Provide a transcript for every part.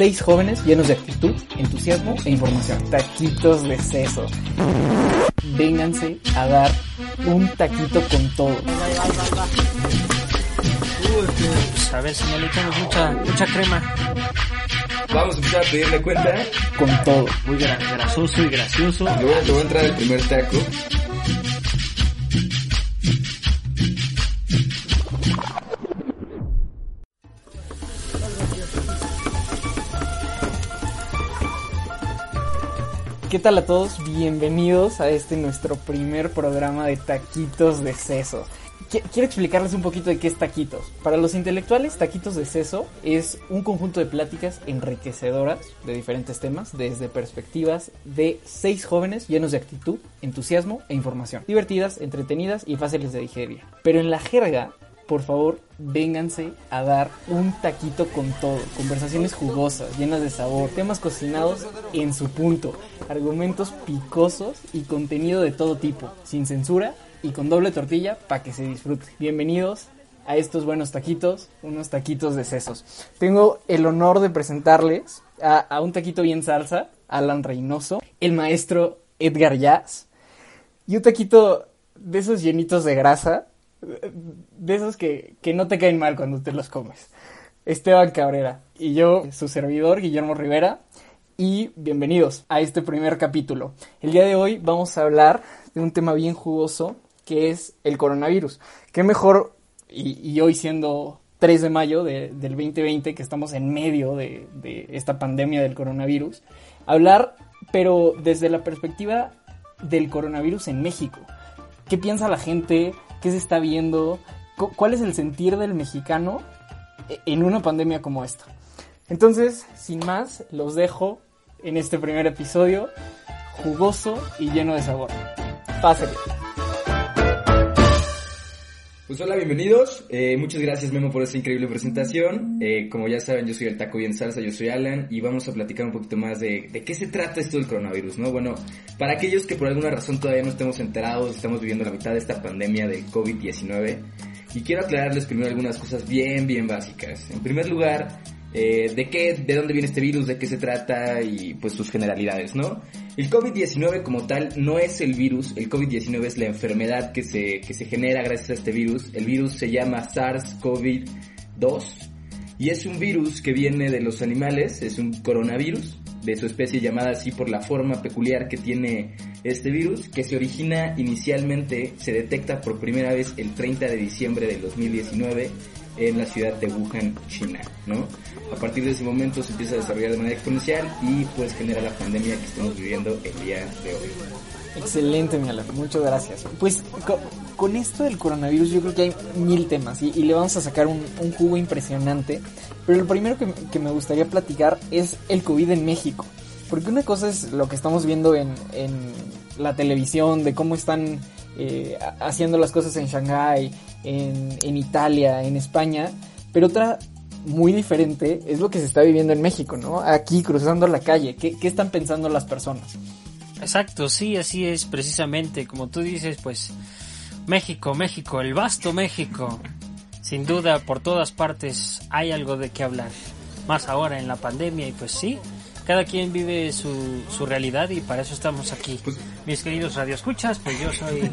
seis jóvenes llenos de actitud, entusiasmo e información. Taquitos de seso. Vénganse a dar un taquito con todo. Pues a ver si no le echamos mucha, mucha crema. Vamos a empezar a pedirle cuenta. Con todo. Muy gra- grasoso y gracioso. A- le voy a entrar el primer taco. ¿Qué tal a todos? Bienvenidos a este nuestro primer programa de Taquitos de Seso. Qui- Quiero explicarles un poquito de qué es Taquitos. Para los intelectuales, Taquitos de Seso es un conjunto de pláticas enriquecedoras de diferentes temas, desde perspectivas de seis jóvenes llenos de actitud, entusiasmo e información. Divertidas, entretenidas y fáciles de digerir. Pero en la jerga, por favor, vénganse a dar un taquito con todo. Conversaciones jugosas, llenas de sabor, temas cocinados en su punto, argumentos picosos y contenido de todo tipo, sin censura y con doble tortilla para que se disfrute. Bienvenidos a estos buenos taquitos, unos taquitos de sesos. Tengo el honor de presentarles a, un taquito bien salsa, Alan Reynoso, el maestro Edgar Jazz, y un taquito de esos llenitos de grasa, de esos que, que no te caen mal cuando te los comes. Esteban Cabrera y yo, su servidor, Guillermo Rivera, y bienvenidos a este primer capítulo. El día de hoy vamos a hablar de un tema bien jugoso que es el coronavirus. Qué mejor, y, y hoy siendo 3 de mayo de- del 2020, que estamos en medio de, de esta pandemia del coronavirus, hablar, pero desde la perspectiva del coronavirus en México. ¿Qué piensa la gente? ¿Qué se está viendo? Cu- ¿Cuál es el sentir del mexicano e- en una pandemia como esta? Entonces, sin más, los dejo en este primer episodio jugoso y lleno de sabor. Pásenle. Pues hola, bienvenidos. Eh, muchas gracias Memo por esta increíble presentación. Eh, como ya saben, yo soy el Taco Bien Salsa, yo soy Alan y vamos a platicar un poquito más de, qué se trata esto del coronavirus, ¿no? Bueno, para aquellos que por alguna razón todavía no estemos enterados, estamos viviendo la mitad de esta pandemia del COVID-19 y quiero aclararles primero algunas cosas bien, bien básicas. En primer lugar, eh, de qué, de dónde viene este virus, de qué se trata y pues sus generalidades, ¿no? El COVID-19 como tal no es el virus, el COVID-19 es la enfermedad que se, que se genera gracias a este virus. El virus se llama SARS-CoV-2 y es un virus que viene de los animales, es un coronavirus de su especie llamada así por la forma peculiar que tiene este virus, que se origina inicialmente, se detecta por primera vez el 30 de diciembre del 2019 en la ciudad de Wuhan, China, ¿no? A partir de ese momento se empieza a desarrollar de manera exponencial y pues genera la pandemia que estamos viviendo el día de hoy. Excelente, mi Alan. Muchas gracias. Pues co- con esto del coronavirus yo creo que hay mil temas y, le vamos a sacar un, un jugo impresionante. Pero lo primero que, que me gustaría platicar es el COVID en México. Porque una cosa es lo que estamos viendo en, en la televisión, de cómo están eh, ha- haciendo las cosas en Shanghái, en, en Italia, en España. Pero otra muy diferente es lo que se está viviendo en México, ¿no? Aquí cruzando la calle. ¿Qué, qué están pensando las personas? Exacto, sí, así es precisamente. Como tú dices, pues México, México, el vasto México. Sin duda, por todas partes hay algo de qué hablar. Más ahora en la pandemia y pues sí, cada quien vive su, su realidad y para eso estamos aquí. Pues- Mis queridos radioescuchas, pues yo soy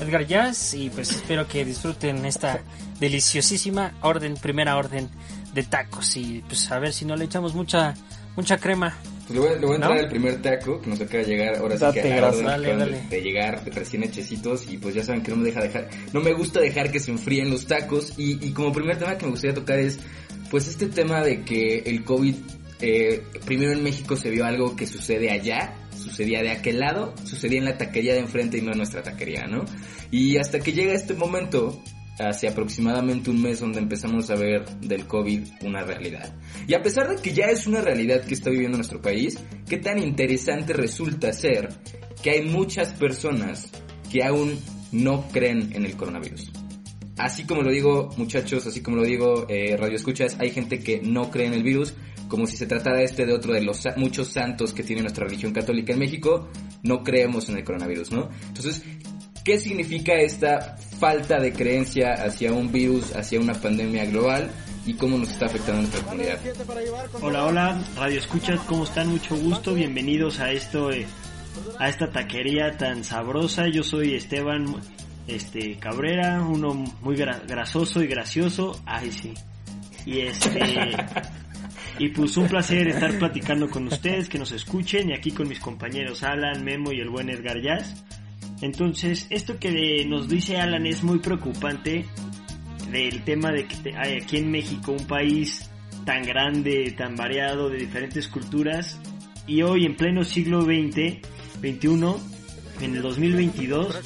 Edgar Jazz y pues espero que disfruten esta deliciosísima orden, primera orden de tacos y pues a ver si no le echamos mucha, mucha crema. Pues le voy, a- le voy a entrar ¿No? el primer taco que nos acaba de llegar, ahora sí que a Dale, dale. De, de llegar recién hechecitos y pues ya saben que no me deja dejar, no me gusta dejar que se enfríen los tacos y, y como primer tema que me gustaría tocar es pues este tema de que el COVID eh, primero en México se vio algo que sucede allá, sucedía de aquel lado, sucedía en la taquería de enfrente y no en nuestra taquería, ¿no? Y hasta que llega este momento, hace aproximadamente un mes donde empezamos a ver del COVID una realidad. Y a pesar de que ya es una realidad que está viviendo nuestro país, qué tan interesante resulta ser que hay muchas personas que aún no creen en el coronavirus. Así como lo digo, muchachos, así como lo digo, eh, radio escuchas, hay gente que no cree en el virus, como si se tratara este de otro de los muchos santos que tiene nuestra religión católica en México, no creemos en el coronavirus, ¿no? Entonces, ¿qué significa esta falta de creencia hacia un virus, hacia una pandemia global? y cómo nos está afectando nuestra comunidad. Hola, hola, Radio Escuchas, ¿cómo están? Mucho gusto, bienvenidos a esto, eh, a esta taquería tan sabrosa. Yo soy Esteban este Cabrera, uno muy grasoso y gracioso. Ay, sí. Y este y pues un placer estar platicando con ustedes, que nos escuchen y aquí con mis compañeros Alan, Memo y el buen Edgar Jazz. Entonces, esto que nos dice Alan es muy preocupante del tema de que hay aquí en México un país tan grande, tan variado, de diferentes culturas, y hoy en pleno siglo XX, 21, en el 2022,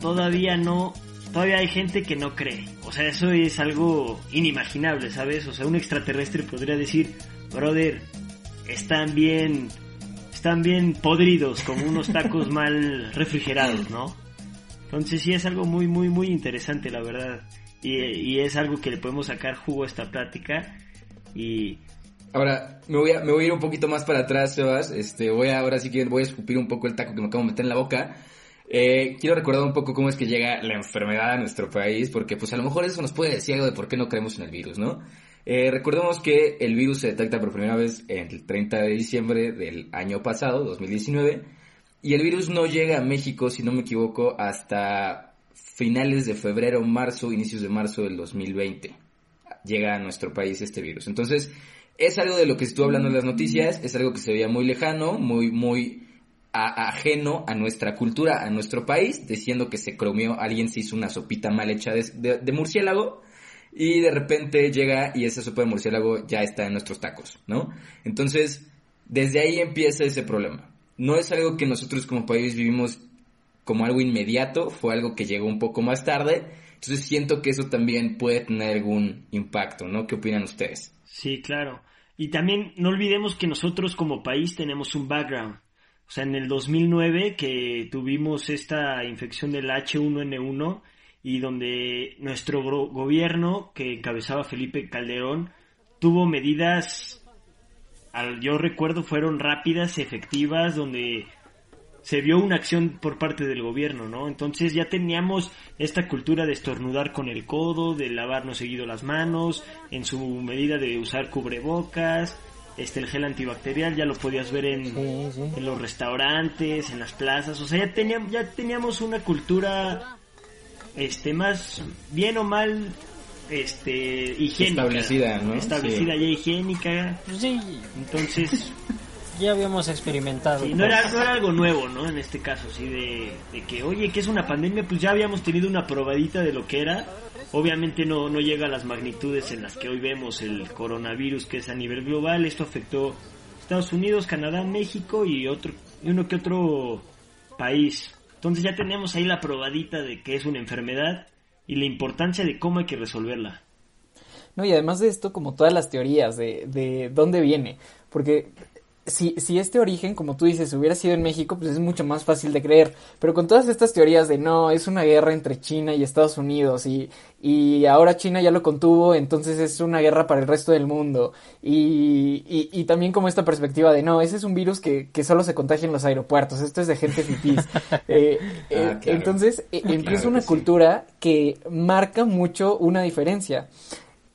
todavía no, todavía hay gente que no cree. O sea, eso es algo inimaginable, ¿sabes? O sea, un extraterrestre podría decir, brother, están bien, están bien podridos, como unos tacos mal refrigerados, ¿no? Entonces sí es algo muy, muy, muy interesante, la verdad. Y, es algo que le podemos sacar jugo a esta plática. Y Ahora, me voy, a, me voy a ir un poquito más para atrás, Sebas. Este, voy a, ahora sí que voy a escupir un poco el taco que me acabo de meter en la boca. Eh, quiero recordar un poco cómo es que llega la enfermedad a nuestro país, porque pues a lo mejor eso nos puede decir algo de por qué no creemos en el virus, ¿no? Eh, recordemos que el virus se detecta por primera vez el 30 de diciembre del año pasado, 2019, y el virus no llega a México, si no me equivoco, hasta finales de febrero, marzo, inicios de marzo del 2020. Llega a nuestro país este virus. Entonces, es algo de lo que estuvo hablando en las noticias, es algo que se veía muy lejano, muy, muy ajeno a nuestra cultura, a nuestro país, diciendo que se cromió, alguien se hizo una sopita mal hecha de, murciélago y de repente llega y esa sopa de murciélago ya está en nuestros tacos, ¿no? Entonces, desde ahí empieza ese problema. No es algo que nosotros como país vivimos como algo inmediato, fue algo que llegó un poco más tarde, entonces siento que eso también puede tener algún impacto, ¿no? ¿Qué opinan ustedes? Sí, claro. Y también no olvidemos que nosotros como país tenemos un background. O sea, en el 2009 que tuvimos esta infección del H1N1 y donde nuestro gobierno que encabezaba Felipe Calderón tuvo medidas, al, yo recuerdo, fueron rápidas, efectivas, donde se vio una acción por parte del gobierno, ¿no? Entonces ya teníamos esta cultura de estornudar con el codo, de lavarnos seguido las manos, en su medida de usar cubrebocas, este el gel antibacterial ya lo podías ver en, en los restaurantes, en las plazas, o sea, ya teníamos, ya teníamos una cultura este más bien o mal este higiénica establecida, ¿no? Establecida ya higiénica. Sí. Entonces ya habíamos experimentado. no, era, no era algo nuevo, ¿no? En este caso, sí, de, de que, oye, que es una pandemia, pues ya habíamos tenido una probadita de lo que era Obviamente no, no llega a las magnitudes en las que hoy vemos el coronavirus que es a nivel global. Esto afectó Estados Unidos, Canadá, México y otro y uno que otro país. Entonces ya tenemos ahí la probadita de que es una enfermedad y la importancia de cómo hay que resolverla. No, y además de esto, como todas las teorías de, de dónde viene, porque si, si este origen, como tú dices, hubiera sido en México, pues es mucho más fácil de creer. Pero con todas estas teorías de no, es una guerra entre China y Estados Unidos y, y ahora China ya lo contuvo, entonces es una guerra para el resto del mundo. Y, y, y también como esta perspectiva de no, ese es un virus que, que solo se contagia en los aeropuertos, esto es de gente fifís. eh, eh, ah, Entonces eh, empieza una cultura que marca mucho una diferencia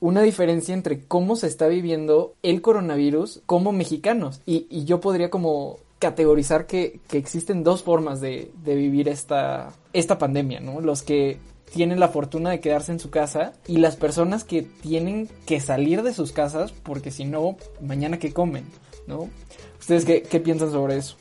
una diferencia entre cómo se está viviendo el coronavirus como mexicanos. Y, y yo podría como categorizar que, que existen dos formas de, de, vivir esta, esta pandemia, ¿no? Los que tienen la fortuna de quedarse en su casa y las personas que tienen que salir de sus casas porque si no, mañana qué comen, ¿no? ¿Ustedes qué, qué piensan sobre eso?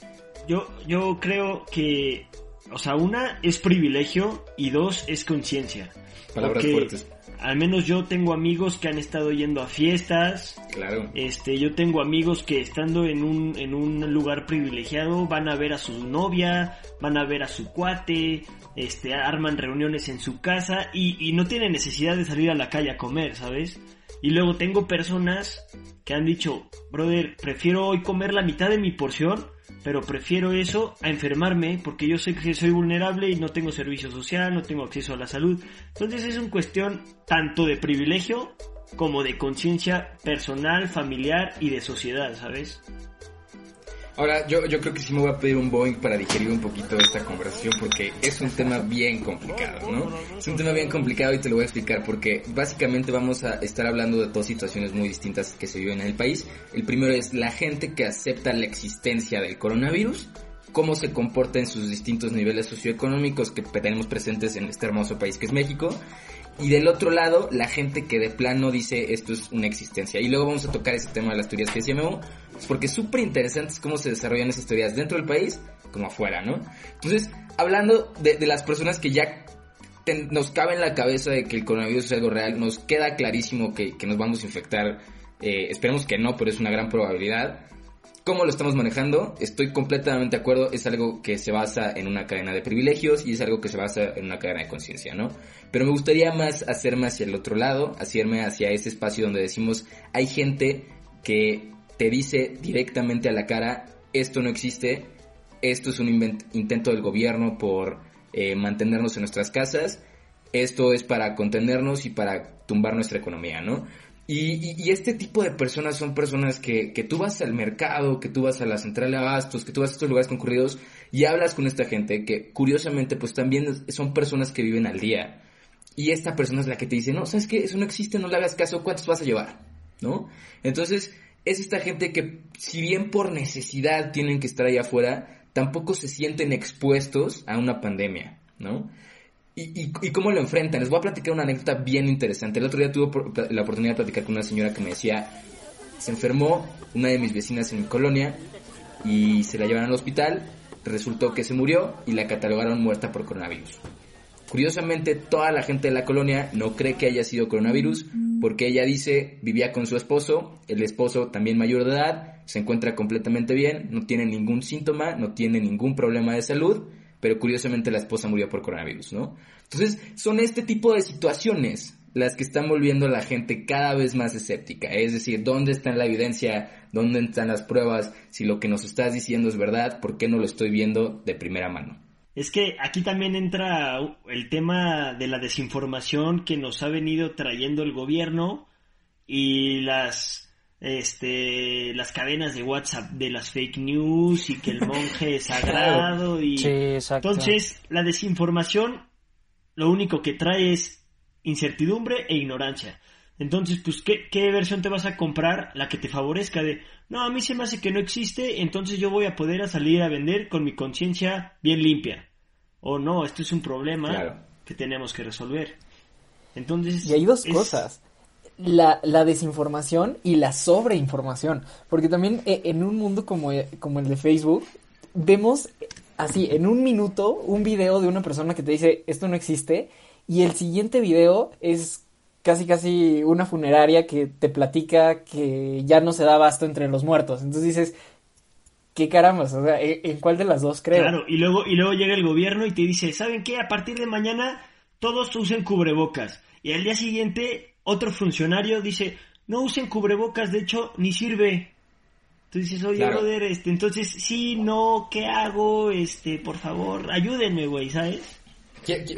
Yo, yo creo que, o sea, una es privilegio y dos es conciencia. Palabras fuertes al menos yo tengo amigos que han estado yendo a fiestas. Claro. Este, yo tengo amigos que estando en un, en un lugar privilegiado van a ver a su novia, van a ver a su cuate, este, arman reuniones en su casa y, y no tienen necesidad de salir a la calle a comer, ¿sabes? Y luego tengo personas que han dicho, brother, prefiero hoy comer la mitad de mi porción pero prefiero eso a enfermarme porque yo sé que soy vulnerable y no tengo servicio social, no tengo acceso a la salud. Entonces es una cuestión tanto de privilegio como de conciencia personal, familiar y de sociedad, ¿sabes? Ahora, yo, yo creo que sí me voy a pedir un Boeing para digerir un poquito esta conversación porque es un tema bien complicado, ¿no? Es un tema bien complicado y te lo voy a explicar porque básicamente vamos a estar hablando de dos situaciones muy distintas que se viven en el país. El primero es la gente que acepta la existencia del coronavirus, cómo se comporta en sus distintos niveles socioeconómicos que tenemos presentes en este hermoso país que es México. Y del otro lado, la gente que de plano dice esto es una existencia. Y luego vamos a tocar ese tema de las teorías que decía Memo, porque es súper interesante cómo se desarrollan esas teorías dentro del país como afuera, ¿no? Entonces, hablando de, las personas que ya nos cabe en la cabeza de que el coronavirus es algo real, nos queda clarísimo que, nos vamos a infectar. Eh, esperemos que no, pero es una gran probabilidad cómo lo estamos manejando, estoy completamente de acuerdo, es algo que se basa en una cadena de privilegios y es algo que se basa en una cadena de conciencia, ¿no? Pero me gustaría más hacerme hacia el otro lado, hacerme hacia ese espacio donde decimos, hay gente que te dice directamente a la cara, esto no existe, esto es un intento del gobierno por eh, mantenernos en nuestras casas, esto es para contenernos y para tumbar nuestra economía, ¿no? Y, este tipo de personas son personas que, que, tú vas al mercado, que tú vas a la central de abastos, que tú vas a estos lugares concurridos y hablas con esta gente que curiosamente pues también son personas que viven al día. Y esta persona es la que te dice, no, sabes que eso no existe, no le hagas caso, ¿cuántos vas a llevar? ¿No? Entonces es esta gente que si bien por necesidad tienen que estar ahí afuera, tampoco se sienten expuestos a una pandemia, ¿no? ¿Y, y, cómo lo enfrentan? Les voy a platicar una anécdota bien interesante. El otro día tuve la oportunidad de platicar con una señora que me decía, se enfermó una de mis vecinas en mi colonia y se la llevaron al hospital, resultó que se murió y la catalogaron muerta por coronavirus. Curiosamente, toda la gente de la colonia no cree que haya sido coronavirus porque ella dice vivía con su esposo, el esposo también mayor de edad, se encuentra completamente bien, no tiene ningún síntoma, no tiene ningún problema de salud pero curiosamente la esposa murió por coronavirus, ¿no? Entonces, son este tipo de situaciones las que están volviendo a la gente cada vez más escéptica. Es decir, ¿dónde está la evidencia? ¿Dónde están las pruebas? Si lo que nos estás diciendo es verdad, ¿por qué no lo estoy viendo de primera mano? Es que aquí también entra el tema de la desinformación que nos ha venido trayendo el gobierno y las este las cadenas de WhatsApp de las fake news y que el monje es sagrado y entonces la desinformación lo único que trae es incertidumbre e ignorancia. Entonces, pues, ¿qué, ¿qué, versión te vas a comprar? La que te favorezca de, no, a mí se me hace que no existe, entonces yo voy a poder salir a vender con mi conciencia bien limpia. O no, esto es un problema que tenemos que resolver. Entonces... Y hay dos cosas la, la, desinformación y la sobreinformación. Porque también eh, en un mundo como, eh, como el de Facebook, vemos así, en un minuto, un video de una persona que te dice esto no existe, y el siguiente video es casi casi una funeraria que te platica que ya no se da basto entre los muertos. Entonces dices, qué caramba, o sea, ¿en cuál de las dos creo? Claro, y luego, y luego llega el gobierno y te dice, ¿saben qué? A partir de mañana todos usen cubrebocas. Y al día siguiente otro funcionario dice, no usen cubrebocas, de hecho, ni sirve. Entonces dices, oye, brother, este, entonces, sí, no, ¿qué hago? Este, por favor, ayúdenme, güey, ¿sabes?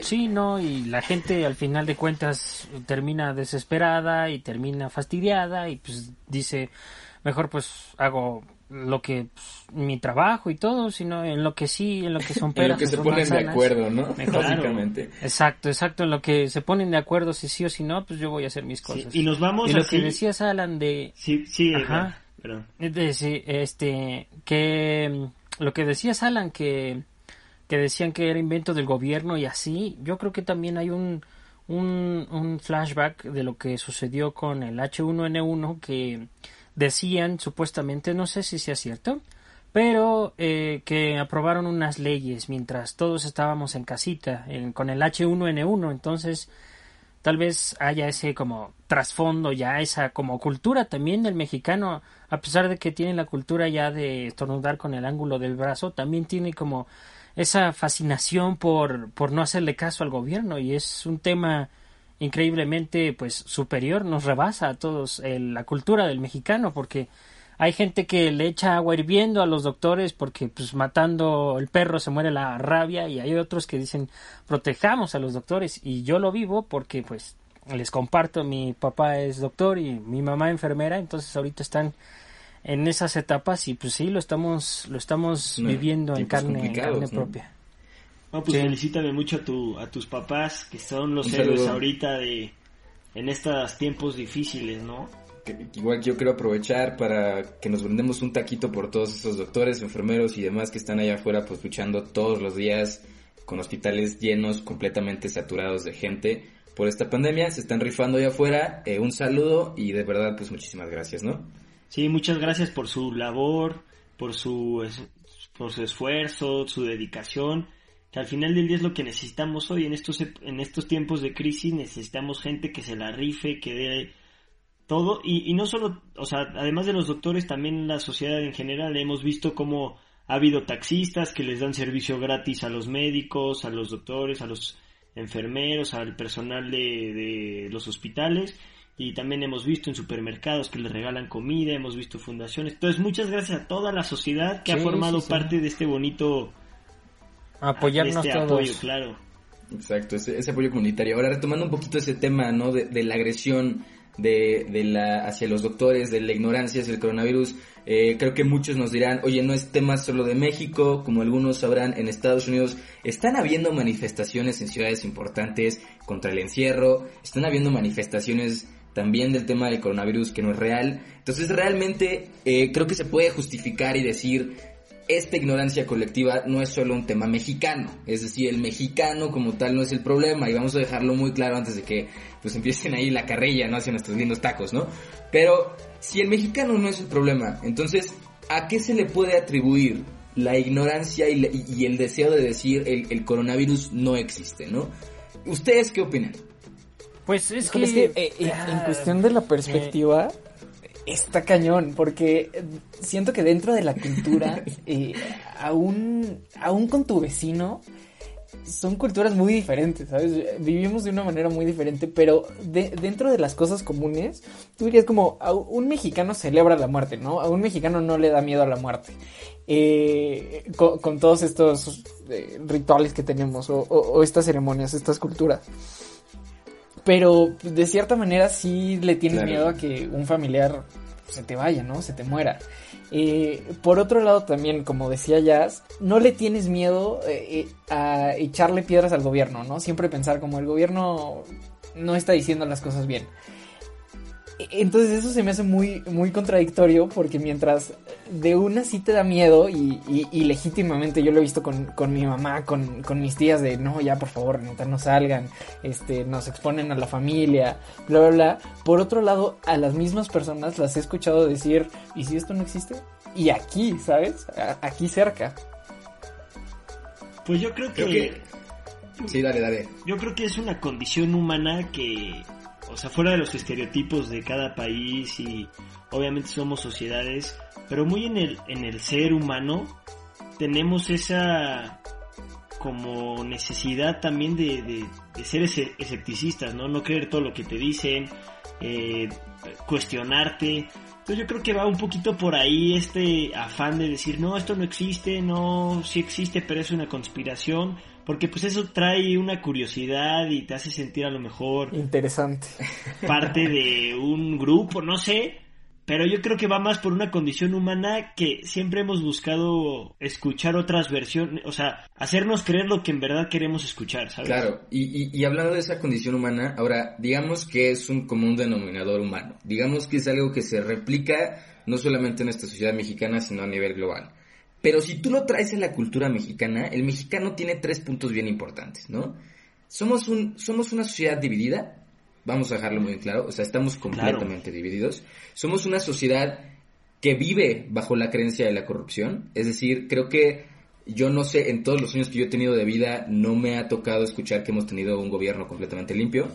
Sí, no, y la gente al final de cuentas termina desesperada y termina fastidiada y pues dice, mejor pues hago lo que pues, mi trabajo y todo, sino en lo que sí, en lo que son peras. en lo que se ponen de acuerdo, ¿no? Básicamente. Exacto, exacto, en lo que se ponen de acuerdo si sí o si no, pues yo voy a hacer mis cosas. y nos vamos y lo que decías Alan de Sí, sí, ajá, perdón. De, este que mm, lo que decías Alan que que decían que era invento del gobierno y así, yo creo que también hay un un, un flashback de lo que sucedió con el H1N1 que decían supuestamente, no sé si sea cierto, pero eh, que aprobaron unas leyes mientras todos estábamos en casita con el H1N1, entonces tal vez haya ese como trasfondo ya esa como cultura también del mexicano a pesar de que tiene la cultura ya de estornudar con el ángulo del brazo también tiene como esa fascinación por por no hacerle caso al gobierno y es un tema increíblemente pues superior, nos rebasa a todos la cultura del mexicano porque hay gente que le echa agua hirviendo a los doctores porque pues matando el perro se muere la rabia y hay otros que dicen protejamos a los doctores y yo lo vivo porque pues les comparto mi papá es doctor y mi mamá enfermera entonces ahorita están en esas etapas y pues sí, lo estamos, lo estamos No, viviendo en carne, en carne propia. No, pues Sí. felicítame mucho a, tu, a tus papás, que son los héroes ahorita de en estos tiempos difíciles, ¿no? Igual yo quiero aprovechar para que nos brindemos un taquito por todos esos doctores, enfermeros y demás que están allá afuera pues luchando todos los días con hospitales llenos, completamente saturados de gente por esta pandemia. Se están rifando allá afuera. Eh, un saludo y de verdad pues muchísimas gracias, ¿no? Sí, muchas gracias por su labor, por su, por su esfuerzo, su dedicación, que al final del día es lo que necesitamos hoy en estos, en estos tiempos de crisis, necesitamos gente que se la rife, que dé todo, y, y no solo, o sea, además de los doctores, también la sociedad en general, hemos visto cómo ha habido taxistas que les dan servicio gratis a los médicos, a los doctores, a los enfermeros, al personal de, de los hospitales, y también hemos visto en supermercados que les regalan comida, hemos visto fundaciones. Entonces, muchas gracias a toda la sociedad que ha formado sí, sí. parte de este bonito Apoyarnos este todos. apoyo, claro. Exacto, ese, ese apoyo comunitario. Ahora retomando un poquito ese tema, ¿no? De, de la agresión de, de la hacia los doctores, de la ignorancia hacia el coronavirus. eh, creo que muchos nos dirán, oye, no es tema solo de México, como algunos sabrán, en Estados Unidos están habiendo manifestaciones en ciudades importantes contra el encierro, están habiendo manifestaciones también del tema del coronavirus que no es real. Entonces realmente eh, creo que se puede justificar y decir esta ignorancia colectiva no es solo un tema mexicano, es decir, el mexicano como tal no es el problema y vamos a dejarlo muy claro antes de que pues empiecen ahí la carrilla, ¿no? Hacia nuestros lindos tacos, ¿no? Pero si el mexicano no es el problema, entonces, ¿a qué se le puede atribuir la ignorancia y, la- y el deseo de decir el, el coronavirus no existe, ¿no? ¿Ustedes qué opinan? Pues es Híjole, que, es que, eh, eh, en ah, cuestión de la perspectiva, está cañón, porque siento que dentro de la cultura, eh, aún, aún con tu vecino, son culturas muy diferentes, ¿sabes? Vivimos de una manera muy diferente, pero de- dentro de las cosas comunes, tú dirías como, a un mexicano celebra la muerte, ¿no? A un mexicano no le da miedo a la muerte. Eh, con, con todos estos eh, rituales que tenemos, o, o- o estas ceremonias, estas culturas. Pero pues, de cierta manera sí le tienes Claro. miedo a que un familiar se te vaya, ¿no? Se te muera. Eh, por otro lado también, como decía Jazz, no le tienes miedo eh, eh, a echarle piedras al gobierno, ¿no? Siempre pensar como el gobierno no está diciendo las cosas bien. Entonces eso se me hace muy, muy contradictorio porque mientras de una sí te da miedo y, y- y legítimamente yo lo he visto con, con mi mamá, con, con mis tías de no, ya por favor, neta, no salgan, este, nos exponen a la familia, bla, bla, bla. Por otro lado, a las mismas personas las he escuchado decir, ¿y si esto no existe? Y aquí, ¿sabes? A- aquí cerca. Pues yo creo que, Creo que... Sí, dale, dale. yo creo que es una condición humana que, o sea, fuera de los estereotipos de cada país y obviamente somos sociedades, pero muy en el, en el ser humano tenemos esa como necesidad también de, de, ser escepticistas, ¿no? No creer todo lo que te dicen, eh, cuestionarte. Entonces yo creo que va un poquito por ahí este afán de decir, no, esto no existe, no, sí existe, pero es una conspiración, porque pues eso trae una curiosidad y te hace sentir a lo mejor Interesante. parte de un grupo, no sé, pero yo creo que va más por una condición humana que siempre hemos buscado escuchar otras versiones, o sea, hacernos creer lo que en verdad queremos escuchar, ¿sabes? Claro, y, y, y hablando de esa condición humana, ahora, digamos que es un común denominador humano. Digamos que es algo que se replica no solamente en nuestra sociedad mexicana, sino a nivel global. Pero si tú lo traes a la cultura mexicana, el mexicano tiene tres puntos bien importantes, ¿no? Somos, un, somos una sociedad dividida, vamos a dejarlo muy claro, o sea, estamos completamente divididos. Somos una sociedad que vive bajo la creencia de la corrupción, es decir, creo que yo no sé, en todos los años que yo he tenido de vida, no me ha tocado escuchar que hemos tenido un gobierno completamente limpio.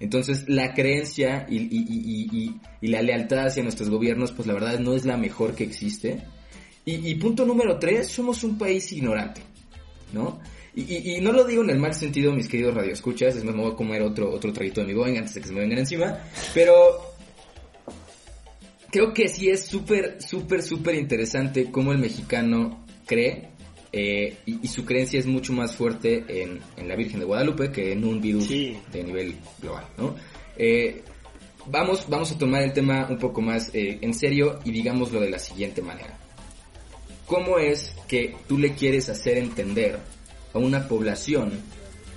Entonces, la creencia y, y- y- y- y la lealtad hacia nuestros gobiernos, pues la verdad no es la mejor que existe. Y, y punto número tres, somos un país ignorante, ¿no? Y, y- y no lo digo en el mal sentido, mis queridos radioescuchas, es más, me voy a comer otro, otro traguito de mi Boeing antes de que se me vengan encima, pero creo que sí es súper, súper, súper interesante cómo el mexicano cree eh, y, y su creencia es mucho más fuerte en, en la Virgen de Guadalupe que en un virus Sí. de nivel global, ¿no? Eh, vamos, vamos a tomar el tema un poco más eh, en serio y digámoslo de la siguiente manera. ¿Cómo es que tú le quieres hacer entender a una población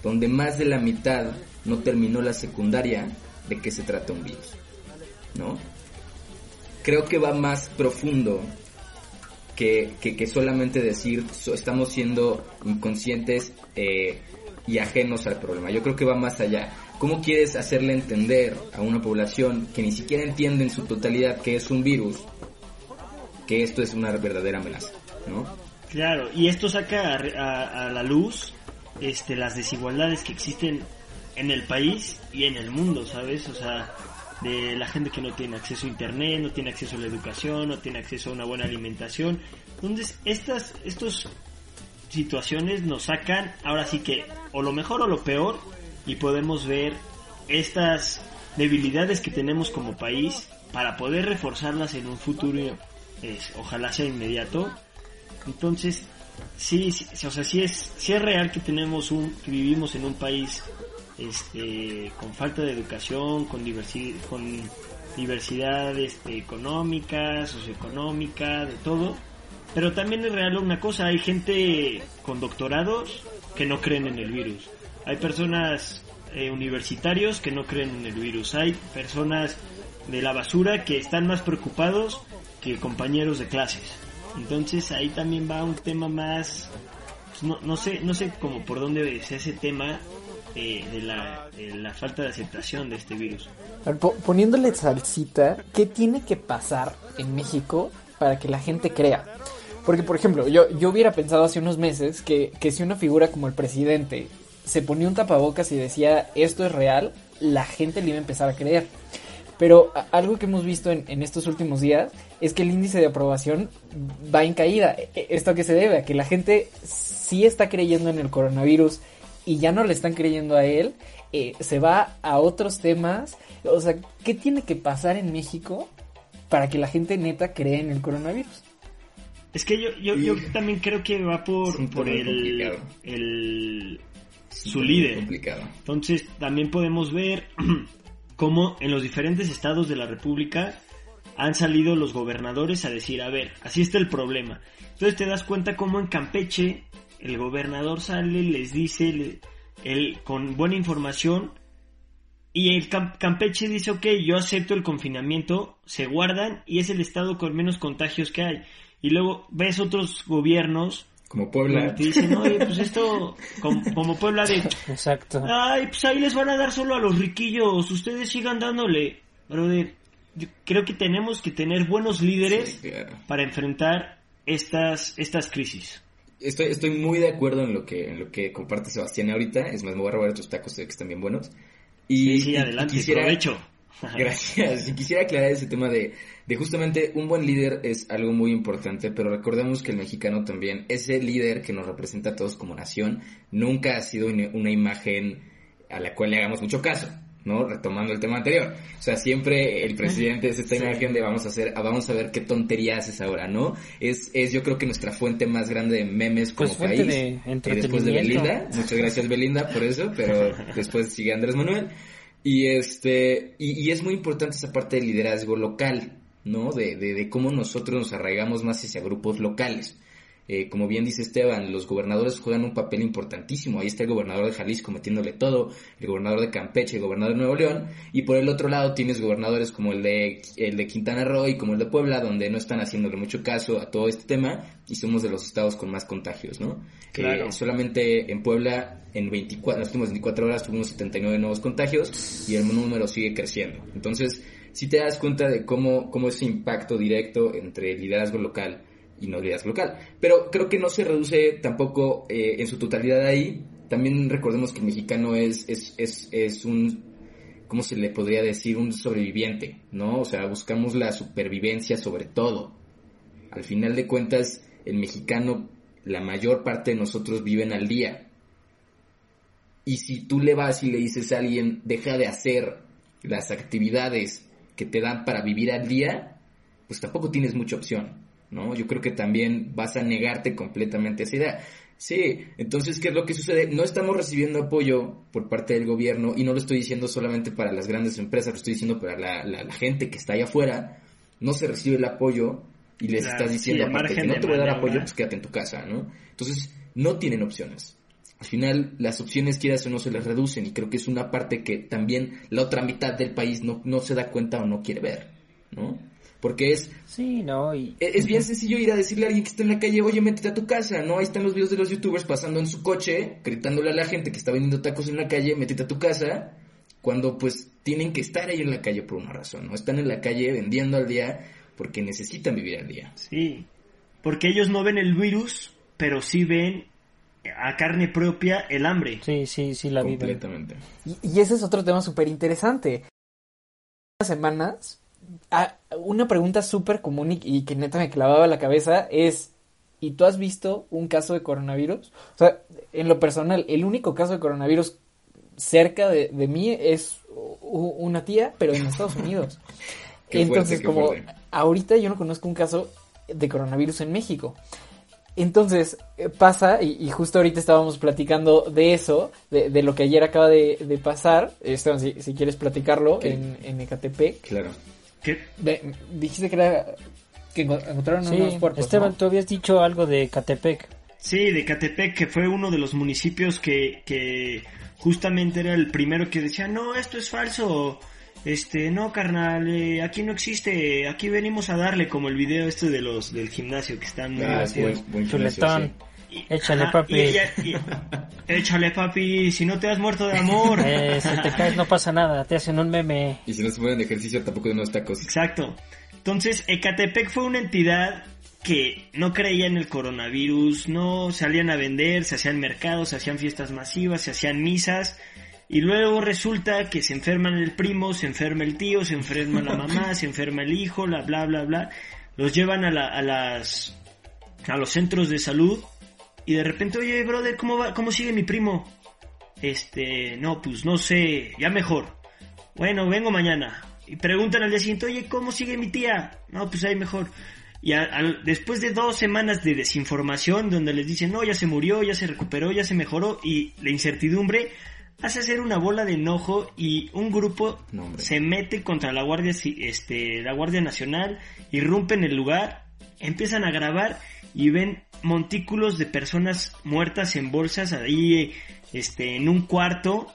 donde más de la mitad no terminó la secundaria de qué se trata un virus? ¿No? Creo que va más profundo que, que, solamente decir estamos siendo inconscientes eh, y ajenos al problema. Yo creo que va más allá. ¿Cómo quieres hacerle entender a una población que ni siquiera entiende en su totalidad que es un virus, que esto es una verdadera amenaza? ¿No? Claro, y esto saca a, la luz este, las desigualdades que existen en el país y en el mundo, ¿sabes? O sea, de la gente que no tiene acceso a internet, no tiene acceso a la educación, no tiene acceso a una buena alimentación. Entonces, estas estos situaciones nos sacan ahora sí que o lo mejor o lo peor y podemos ver estas debilidades que tenemos como país para poder reforzarlas en un futuro ojalá sea inmediato. Entonces, sí, sí, o sea, sí es, sí es real que tenemos un, que vivimos en un país este, con falta de educación, con diversidad, con diversidad este, económica, socioeconómica, de todo. Pero también es real una cosa, hay gente con doctorados que no creen en el virus. Hay personas eh, universitarios que no creen en el virus. Hay personas de la basura que están más preocupados que compañeros de clases. Entonces ahí también va un tema más, pues, no, no sé, no sé cómo por dónde es ese tema eh, de, la, la, falta de aceptación de este virus. Poniéndole salsita, ¿qué tiene que pasar en México para que la gente crea? Porque, por ejemplo, yo, yo hubiera pensado hace unos meses que, que si una figura como el presidente se ponía un tapabocas y decía esto es real, la gente le iba a empezar a creer. Pero algo que hemos visto en, en, estos últimos días es que el índice de aprobación va en caída. E, e, ¿Esto a qué se debe? A que la gente sí está creyendo en el coronavirus y ya no le están creyendo a él, eh, se va a otros temas. O sea, ¿qué tiene que pasar en México para que la gente neta cree en el coronavirus? Es que yo, yo, yo también creo que va por, por el, el su líder. Complicado. Entonces también podemos ver cómo en los diferentes estados de la República han salido los gobernadores a decir, a ver, así está el problema. Entonces te das cuenta cómo en Campeche el gobernador sale, les dice con buena información y el Campeche dice, ok, yo acepto el confinamiento, se guardan y es el estado con menos contagios que hay. Y luego ves otros gobiernos como Puebla. Te dicen, oye, pues esto, como, Puebla de... Exacto. Ay, pues ahí les van a dar solo a los riquillos, ustedes sigan dándole. De, yo creo que tenemos que tener buenos líderes para enfrentar estas, estas crisis estoy, estoy muy de acuerdo en lo que, en lo que comparte Sebastián ahorita. Es más, me voy a robar estos tacos que están bien buenos. Y, sí, sí, adelante, quisiera, Gracias. Y quisiera aclarar ese tema de, de justamente un buen líder es algo muy importante, pero recordemos que el mexicano también, ese líder que nos representa a todos como nación, nunca ha sido una imagen a la cual le hagamos mucho caso. ¿no? Retomando el tema anterior. O sea, siempre el presidente es esta imagen de vamos a hacer, vamos a ver qué tontería haces ahora, ¿no? Es, es yo creo que nuestra fuente más grande de memes como pues país. De después de Belinda. Muchas gracias Belinda por eso, pero después sigue Andrés Manuel. Y este, y, y es muy importante esa parte del liderazgo local, ¿no? De, de, de cómo nosotros nos arraigamos más hacia grupos locales. Eh, como bien dice Esteban, los gobernadores juegan un papel importantísimo. Ahí está el gobernador de Jalisco metiéndole todo, el gobernador de Campeche, el gobernador de Nuevo León, y por el otro lado tienes gobernadores como el de, el de Quintana Roo y como el de Puebla, donde no están haciéndole mucho caso a todo este tema y somos de los estados con más contagios, ¿no? Claro. Eh, solamente en Puebla, en 24, en las últimas 24 horas tuvimos 79 nuevos contagios y el número sigue creciendo. Entonces, si te das cuenta de cómo, cómo ese impacto directo entre el liderazgo local y local. Pero creo que no se reduce tampoco eh, en su totalidad ahí. También recordemos que el mexicano es, es, es, es un, ¿cómo se le podría decir? Un sobreviviente, ¿no? O sea, buscamos la supervivencia sobre todo. Al final de cuentas, el mexicano, la mayor parte de nosotros viven al día. Y si tú le vas y le dices a alguien, deja de hacer las actividades que te dan para vivir al día, pues tampoco tienes mucha opción. ¿No? Yo creo que también vas a negarte completamente esa idea. Sí, entonces, ¿qué es lo que sucede? No estamos recibiendo apoyo por parte del gobierno y no lo estoy diciendo solamente para las grandes empresas, lo estoy diciendo para la, la, la gente que está allá afuera. No se recibe el apoyo y les Claro, estás diciendo, sí, aparte, que no te voy a dar apoyo, pues quédate en tu casa, ¿no? Entonces, no tienen opciones. Al final, las opciones, quieras o no, se les reducen y creo que es una parte que también la otra mitad del país no, no se da cuenta o no quiere ver, ¿no? Porque es, Sí, no, y e- es bien sencillo ir a decirle a alguien que está en la calle, oye, métete a tu casa, ¿no? Ahí están los videos de los youtubers pasando en su coche, gritándole a la gente que está vendiendo tacos en la calle, métete a tu casa, cuando pues tienen que estar ahí en la calle por una razón, ¿no? Están en la calle vendiendo al día porque necesitan vivir al día. Sí, porque ellos no ven el virus, pero sí ven a carne propia el hambre. sí, sí, sí la viven. completamente. Y, y ese es otro tema súper interesante. semanas, ah, una pregunta súper común y, y que neta me clavaba la cabeza es, ¿y tú has visto un caso de coronavirus? O sea, en lo personal, el único caso de coronavirus cerca de, de mí es una tía, pero en Estados Unidos. Qué Entonces, como fuerte. ahorita yo no conozco un caso de coronavirus en México. Entonces eh, pasa, y, y justo ahorita estábamos platicando de eso, de, de lo que ayer acaba de, de pasar. Esteban, si, si quieres platicarlo en, en Ecatepec. Claro. ¿Qué? De- dijiste que era que enco- encontraron unos Sí, cuerpos. Esteban, ¿no? tú habías dicho algo de Catepec. Sí, de Catepec, que fue uno de los municipios que, que justamente era el primero que decía, no, esto es falso, este, no, carnal, eh, aquí no existe, aquí venimos a darle, como el video este de los del gimnasio que están muy Ah, buen, buen gimnasio, Chuletón. sí. Échale, ajá, papi. y ella- y- échale, papi, si no te has muerto de amor. Eh, si te caes no pasa nada, te hacen un meme. Y si no se ponen ejercicio, tampoco de unos tacos. Exacto. Entonces, Ecatepec fue una entidad que no creía en el coronavirus, no salían a vender, se hacían mercados, se hacían fiestas masivas, se hacían misas, y luego resulta que se enferman el primo, se enferma el tío, se enferma la mamá, se enferma el hijo, la bla bla bla, los llevan a, la- a las a los centros de salud y de repente, oye, brother, ¿cómo va, cómo sigue mi primo? Este, no, pues no sé, ya mejor. Bueno, vengo mañana. Y preguntan al día siguiente, oye, ¿cómo sigue mi tía? No, pues ahí mejor. Y a- después de dos semanas de desinformación, donde les dicen, no, ya se murió, ya se recuperó, ya se mejoró, y la incertidumbre hace hacer una bola de enojo y un grupo No, se mete contra la Guardia, este, la Guardia Nacional, irrumpen el lugar, empiezan a grabar y ven montículos de personas muertas en bolsas ahí, este, en un cuarto,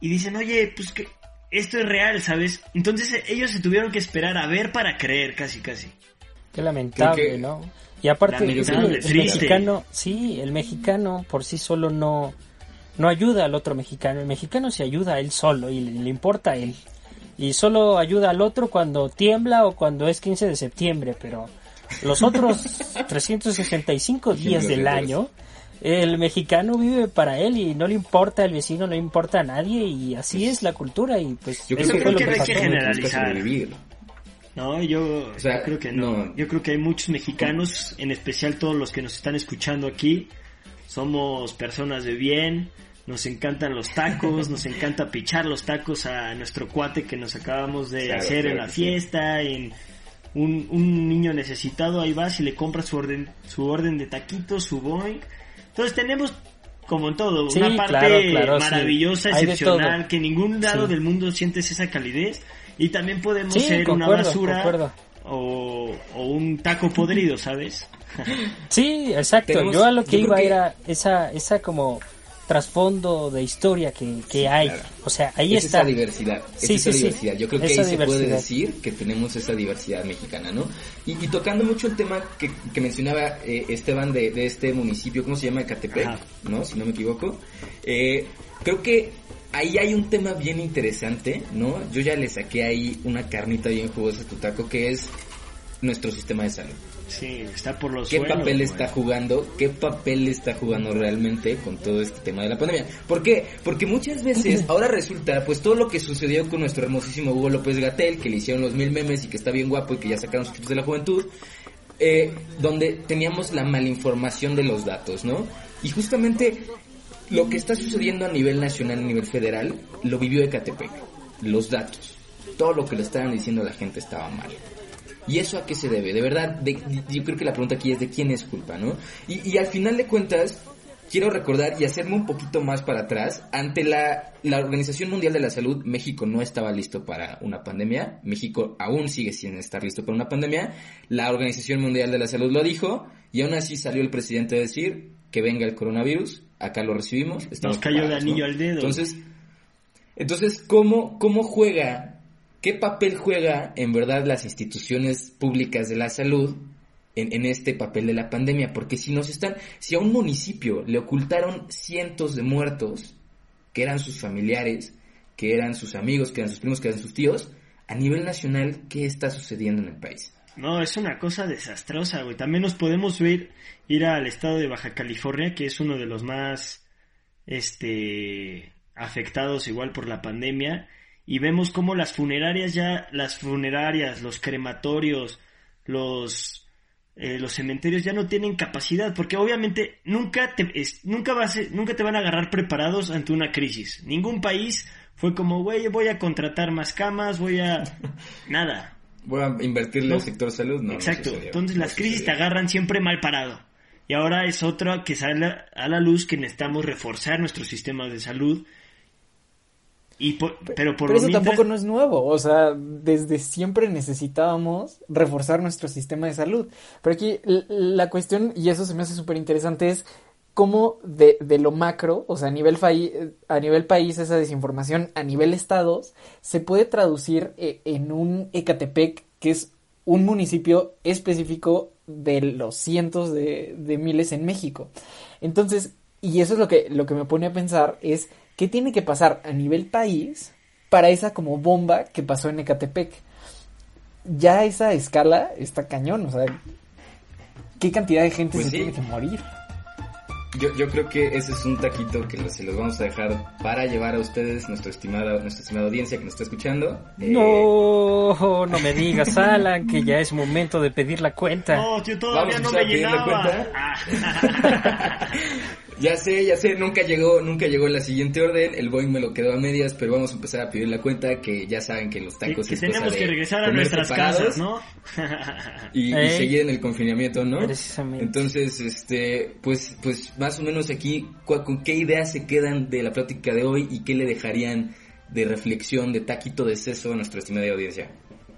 y dicen, oye, pues que esto es real, ¿sabes? Entonces eh, ellos se tuvieron que esperar a ver para creer, casi, casi. Qué lamentable, que- ¿no? Y aparte, Lamentable, el, mexicano, sí, el mexicano por sí solo no, no ayuda al otro mexicano. El mexicano se ayuda a él solo y le, le importa a él. Y solo ayuda al otro cuando tiembla o cuando es 15 de septiembre, pero los otros 365 días del año, el mexicano vive para él y no le importa al vecino, no le importa a nadie y así es la cultura y pues Yo Eso creo que, creo lo que que hay pasó que que generalizar. No, yo, O sea, yo creo que no. no. Yo creo que hay muchos mexicanos, en especial todos los que nos están escuchando aquí, somos personas de bien, nos encantan los tacos, nos encanta pichar los tacos a nuestro cuate que nos acabamos de Claro, hacer en la que sí. fiesta, en un, un niño necesitado, ahí vas y le compras su orden, su orden de taquitos, su boing. Entonces tenemos, como en todo, Sí, una parte claro, claro, sí. maravillosa, excepcional, que en ningún lado Sí. del mundo sientes esa calidez. Y también podemos Sí, ser una basura o, o un taco podrido, ¿sabes? Sí, exacto. Tenemos- yo a lo que iba que- era esa, esa como trasfondo de historia que, que hay. claro. O sea, ahí es está. esa diversidad. Es Sí, esa sí, diversidad. Yo creo que Esa ahí se puede decir que tenemos esa diversidad mexicana, ¿no? Y, y tocando mucho el tema que, que mencionaba eh, Esteban de, de este municipio, ¿cómo se llama? Ecatepec, Ajá. ¿no? Si no me equivoco. Eh, creo que ahí hay un tema bien interesante, ¿no? Yo ya le saqué ahí una carnita bien jugosa a tu taco, que es nuestro sistema de salud. Sí, está por los ¿Qué suelos, papel güey. está jugando? ¿Qué papel está jugando realmente con todo este tema de la pandemia? ¿Por qué? Porque muchas veces ahora resulta, pues todo lo que sucedió con nuestro hermosísimo Hugo López Gatel, que le hicieron los mil memes y que está bien guapo y que ya sacaron sus clips de la juventud, eh, donde teníamos la malinformación de los datos, ¿no? Y justamente lo que está sucediendo a nivel nacional, a nivel federal, lo vivió Ecatepec. Los datos. Todo lo que le estaban diciendo a la gente estaba mal. ¿Y eso a qué se debe? De verdad, de- yo creo que la pregunta aquí es de quién es culpa, ¿no? Y, y al final de cuentas, quiero recordar y hacerme un poquito más para atrás. Ante la, la Organización Mundial de la Salud, México no estaba listo para una pandemia. México aún sigue sin estar listo para una pandemia. La Organización Mundial de la Salud lo dijo y aún así salió el presidente a decir que venga el coronavirus. Acá lo recibimos. Estamos Nos cayó de anillo ¿no? al dedo. Entonces, entonces ¿cómo, ¿cómo juega, qué papel juega en verdad las instituciones públicas de la salud en, este papel de la pandemia? Porque si nos están, si a un municipio le ocultaron cientos de muertos, que eran sus familiares, que eran sus amigos, que eran sus primos, que eran sus tíos, a nivel nacional, ¿qué está sucediendo en el país? No, es una cosa desastrosa, güey. También nos podemos ir, ir al estado de Baja California, que es uno de los más, este, afectados igual por la pandemia, y vemos cómo las funerarias ya, las funerarias, los crematorios, los, eh, los cementerios ya no tienen capacidad, porque obviamente nunca te, es- nunca vas, a- nunca te van a agarrar preparados ante una crisis. Ningún país fue como, güey, voy a contratar más camas, voy a, nada. Voy a invertirle No. al sector salud, no. Exacto. Entonces no las crisis te agarran siempre mal parado. Y ahora es otra que sale a la luz que necesitamos reforzar nuestros sistemas de salud. Y por- pero por Pero lo eso mientras- tampoco no es nuevo, o sea, desde siempre necesitábamos reforzar nuestro sistema de salud. Pero aquí la cuestión, y eso se me hace súper interesante, es cómo de, de lo macro, o sea, a nivel, a nivel país, esa desinformación, a nivel estados, se puede traducir eh, en un Ecatepec, que es un municipio específico de los cientos de, de miles en México. Entonces, y eso es lo que, lo que me pone a pensar, es qué tiene que pasar a nivel país para esa como bomba que pasó en Ecatepec. Ya esa escala está cañón, o sea, ¿qué cantidad de gente Pues se sí. tiene que morir? Yo, yo creo que ese es un taquito que se los vamos a dejar para llevar a ustedes, nuestra estimada, nuestra estimada audiencia que nos está escuchando. Eh, No, no me digas, Alan, que ya es momento de pedir la cuenta. No, yo todavía Vamos no a me pedirle llegaba. cuenta. Ya sé, ya sé, nunca llegó, nunca llegó la siguiente orden, el Boeing me lo quedó a medias, pero vamos a empezar a pedir la cuenta que ya saben que los que, tacos que es cosa tenemos de que regresar a nuestras casas, ¿no? Y, y Ey. seguir en el confinamiento, ¿no? Precisamente. Entonces, este, pues, pues más o menos aquí, ¿cu- ¿con qué ideas se quedan de la plática de hoy y qué le dejarían de reflexión, de taquito de seso a nuestra estimada audiencia?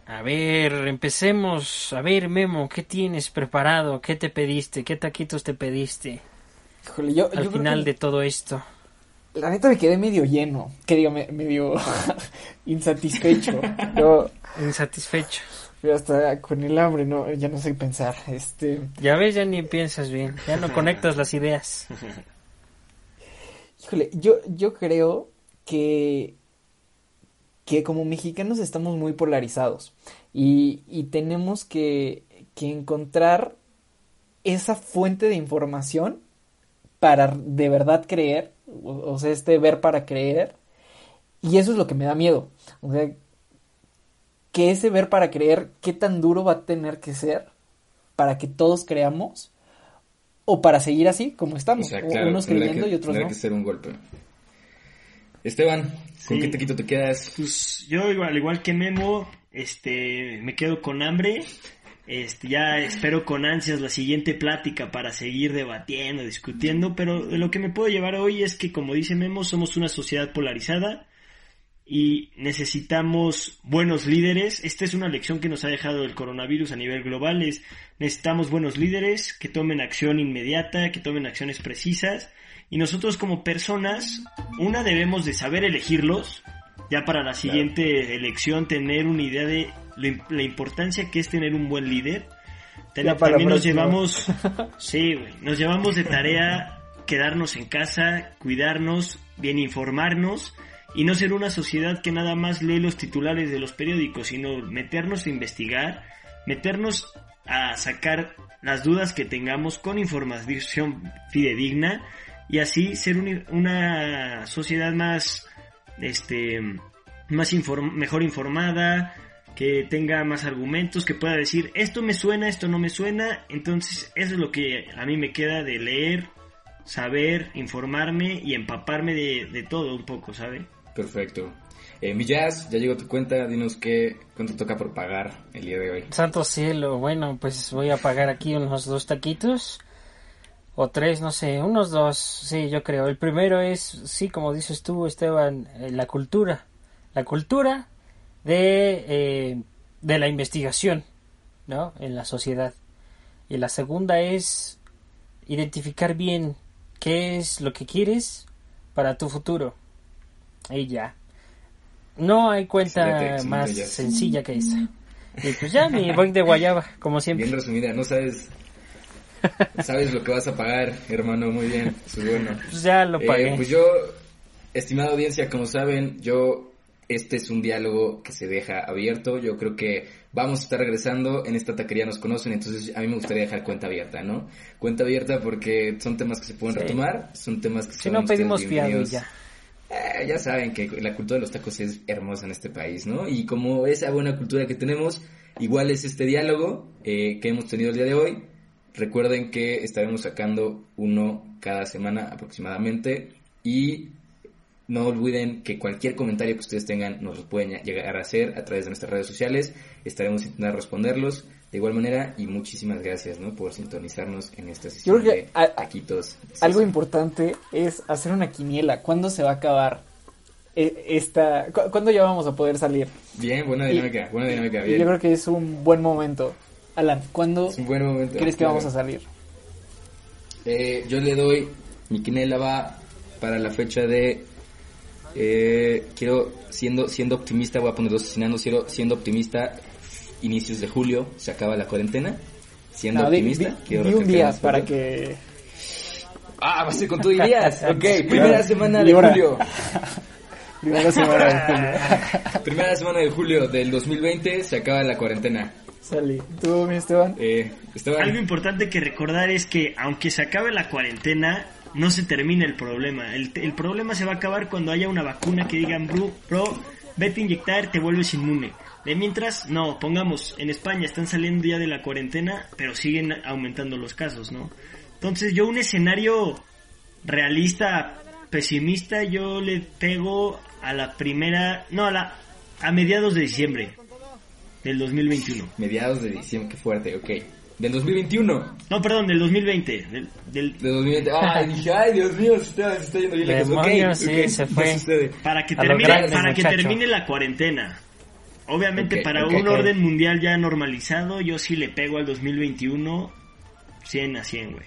A ver, empecemos. A ver, Memo, ¿qué tienes preparado? ¿Qué te pediste? ¿Qué taquitos te pediste Híjole, yo, al yo final que de todo esto? la neta me quedé medio lleno, que digo, me- medio insatisfecho. Yo, Insatisfecho. yo hasta con el hambre no, ya no sé qué pensar. Este, Ya ves, ya ni piensas bien. Ya no conectas las ideas. Híjole, yo, yo creo que, que como mexicanos estamos muy polarizados y, y tenemos que, que encontrar esa fuente de información para de verdad creer, o, o sea, este ver para creer, y eso es lo que me da miedo. O sea, que ese ver para creer, qué tan duro va a tener que ser para que todos creamos, o para seguir así como estamos, O sea, claro, unos creyendo que, y otros no. que ser un golpe. Esteban, ¿con Sí. qué taquito te quedas? Pues yo igual, al igual que Memo, este, me quedo con hambre. Este, ya espero con ansias la siguiente plática para seguir debatiendo, discutiendo, pero lo que me puedo llevar hoy es que, como dice Memo, somos una sociedad polarizada y necesitamos buenos líderes. Esta es una lección que nos ha dejado el coronavirus a nivel global. Es, necesitamos buenos líderes que tomen acción inmediata, que tomen acciones precisas. Y nosotros como personas, una debemos de saber elegirlos, ya para la siguiente elección tener una idea de la importancia que es tener un buen líder. También nos llevamos, sí, güey, nos llevamos de tarea quedarnos en casa, cuidarnos, bien informarnos y no ser una sociedad que nada más lee los titulares de los periódicos, sino meternos a investigar, meternos a sacar las dudas que tengamos con información fidedigna y así ser un- una sociedad más, este, más inform- mejor informada, que tenga más argumentos, que pueda decir esto me suena, esto no me suena, entonces eso es lo que a mí me queda de leer, saber, informarme y empaparme de, de todo un poco, ¿sabe? Perfecto. Eh, mi Jazz, ya llegó tu cuenta, dinos qué, cuánto toca por pagar el día de hoy. Santo cielo, bueno, pues voy a pagar aquí unos dos taquitos. O tres, no sé, unos dos, sí, yo creo. El primero es, sí, como dices tú, Esteban, eh, la cultura. La cultura de, eh, de la investigación, ¿no? En la sociedad. Y la segunda es identificar bien qué es lo que quieres para tu futuro. Y ya. No hay cuenta más ya. sencilla que esa. Y pues ya mi boing de guayaba, como siempre. Bien resumida, no sabes, sabes lo que vas a pagar, hermano, muy bien, eso es bueno. Pues ya lo Eh, pagué. pues yo, estimada audiencia, como saben, yo, este es un diálogo que se deja abierto. Yo creo que vamos a estar regresando. En esta taquería nos conocen, entonces a mí me gustaría dejar cuenta abierta, ¿no? Cuenta abierta porque son temas que se pueden Sí. retomar, son temas que si son no pedimos fiado ya. Eh, ya saben que la cultura de los tacos es hermosa en este país, ¿no? Y como esa buena cultura que tenemos, igual es este diálogo eh, que hemos tenido el día de hoy. Recuerden que estaremos sacando uno cada semana aproximadamente y no olviden que cualquier comentario que ustedes tengan nos lo pueden llegar a hacer a través de nuestras redes sociales. Estaremos intentando responderlos de igual manera y muchísimas gracias, ¿no? Por sintonizarnos en esta sesión creo que de a- taquitos. Algo importante es hacer una quiniela. ¿Cuándo se va a acabar eh, esta... cu- ¿Cuándo ya vamos a poder salir? Bien, buena Y- dinámica, buena dinámica, bien. Yo creo que es un buen momento. Alan, ¿cuándo Es un buen momento. crees que claro. vamos a salir? Eh, yo le doy, mi quinela va para la fecha de, eh, quiero, siendo, siendo optimista, voy a poner dos asesinando, siendo, siendo optimista, inicios de julio, se acaba la cuarentena. Siendo No, optimista, di- quiero di un día para que... Ah, va a ser con tú dirías. ok, primera semana de julio. Primera semana de julio. Primera semana de julio del 2020 se acaba la cuarentena. Salí. ¿Tú, mi Esteban? Eh, Esteban, Algo importante que recordar es que aunque se acabe la cuarentena, no se termina el problema. El, el problema se va a acabar cuando haya una vacuna que digan, bro, bro, vete a inyectar, te vuelves inmune. De mientras, no, pongamos, en España están saliendo ya de la cuarentena, pero siguen aumentando los casos, ¿no? Entonces yo un escenario realista, pesimista, yo le pego a la primera, no, a la, a mediados de diciembre del 2021. mediados de diciembre, qué fuerte, ok. Del 2021. No, perdón, del 2020. Del, del- De 2020. Ay, dije, ay, Dios mío, se está, se está yendo bien lejos. Ok, Demonios, sí, ok, se fue. para que termine, grande, para que termine la cuarentena. Obviamente Ok, para un orden mundial ya normalizado, yo sí le pego al 2021 100 a 100, güey.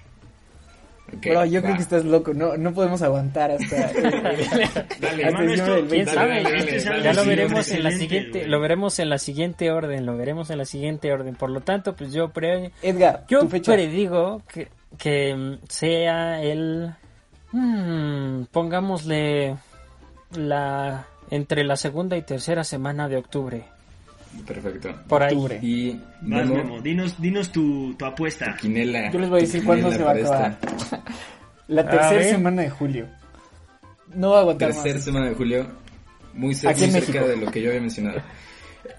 Ok, Bro, yo va. creo que estás loco. No, no podemos aguantar hasta... Dale, hasta hermano, diciembre esto- del ¿Quién 20. sabe? dale, dale, Ya- dale, ya lo veremos en la siguiente, güey. lo veremos en la siguiente orden, lo veremos en la siguiente orden. Por lo tanto, pues yo pre Edgar, yo tu fecha. predigo que que mm, sea el mm, pongámosle la entre la segunda y tercera semana de octubre, Perfecto. por ahí. Octubre. Y Vas, Memo, Memo, dinos, dinos tu, tu apuesta. Quinela. Yo les voy a tu decir cuándo se va a acabar. esta La tercera semana de julio. No va a aguantar Tercera más. semana de julio. Muy, cer- Aquí en muy cerca México. de lo que yo había mencionado.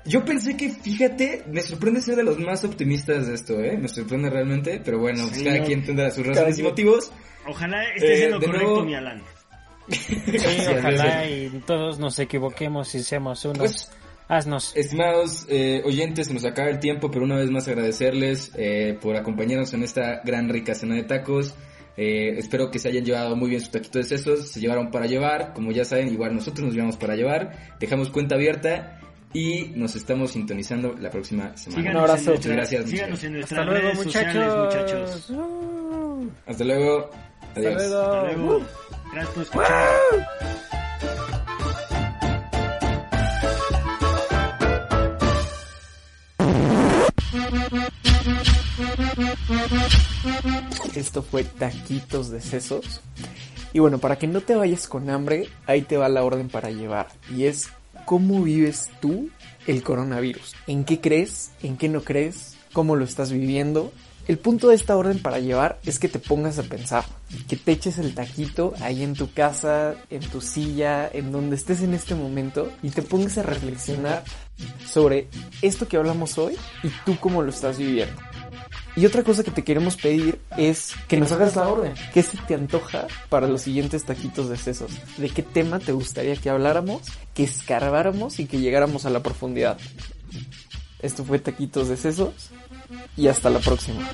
Yo pensé que, fíjate, me sorprende ser de los más optimistas de esto, ¿eh? Me sorprende realmente, pero bueno, pues Sí, cada no. quien tendrá sus razones y motivos. Ojalá estés Eh, en lo de correcto, nuevo- mi Alan. Sí, ojalá y todos nos equivoquemos y seamos unos Pues, asnos. Estimados eh, oyentes, se nos acaba el tiempo, pero una vez más agradecerles eh, por acompañarnos en esta gran rica cena de tacos. Eh, espero que se hayan llevado muy bien su taquito de sesos, se llevaron para llevar, como ya saben, igual nosotros nos llevamos para llevar, dejamos cuenta abierta y nos estamos sintonizando la próxima semana. Síganos, abrazo. en, nuestras- Gracias, Michelle. síganos en nuestras Hasta luego, redes sociales, muchachos. muchachos. Uh, Hasta luego, hasta adiós. luego. Hasta luego. Gracias por escuchar. Esto fue Taquitos de Sesos. Y bueno, para que no te vayas con hambre, ahí te va la orden para llevar. Y es, ¿cómo vives tú el coronavirus? ¿En qué crees? ¿En qué no crees? ¿Cómo lo estás viviendo? El punto de esta orden para llevar es que te pongas a pensar, que te eches el taquito ahí en tu casa, en tu silla, en donde estés en este momento y te pongas a reflexionar sobre esto que hablamos hoy y tú cómo lo estás viviendo. Y otra cosa que te queremos pedir es que nos hagas la orden. ¿Qué se te antoja para los siguientes taquitos de sesos? ¿De qué tema te gustaría que habláramos, que escarbáramos y que llegáramos a la profundidad? Esto fue Taquitos de Sesos y hasta la próxima.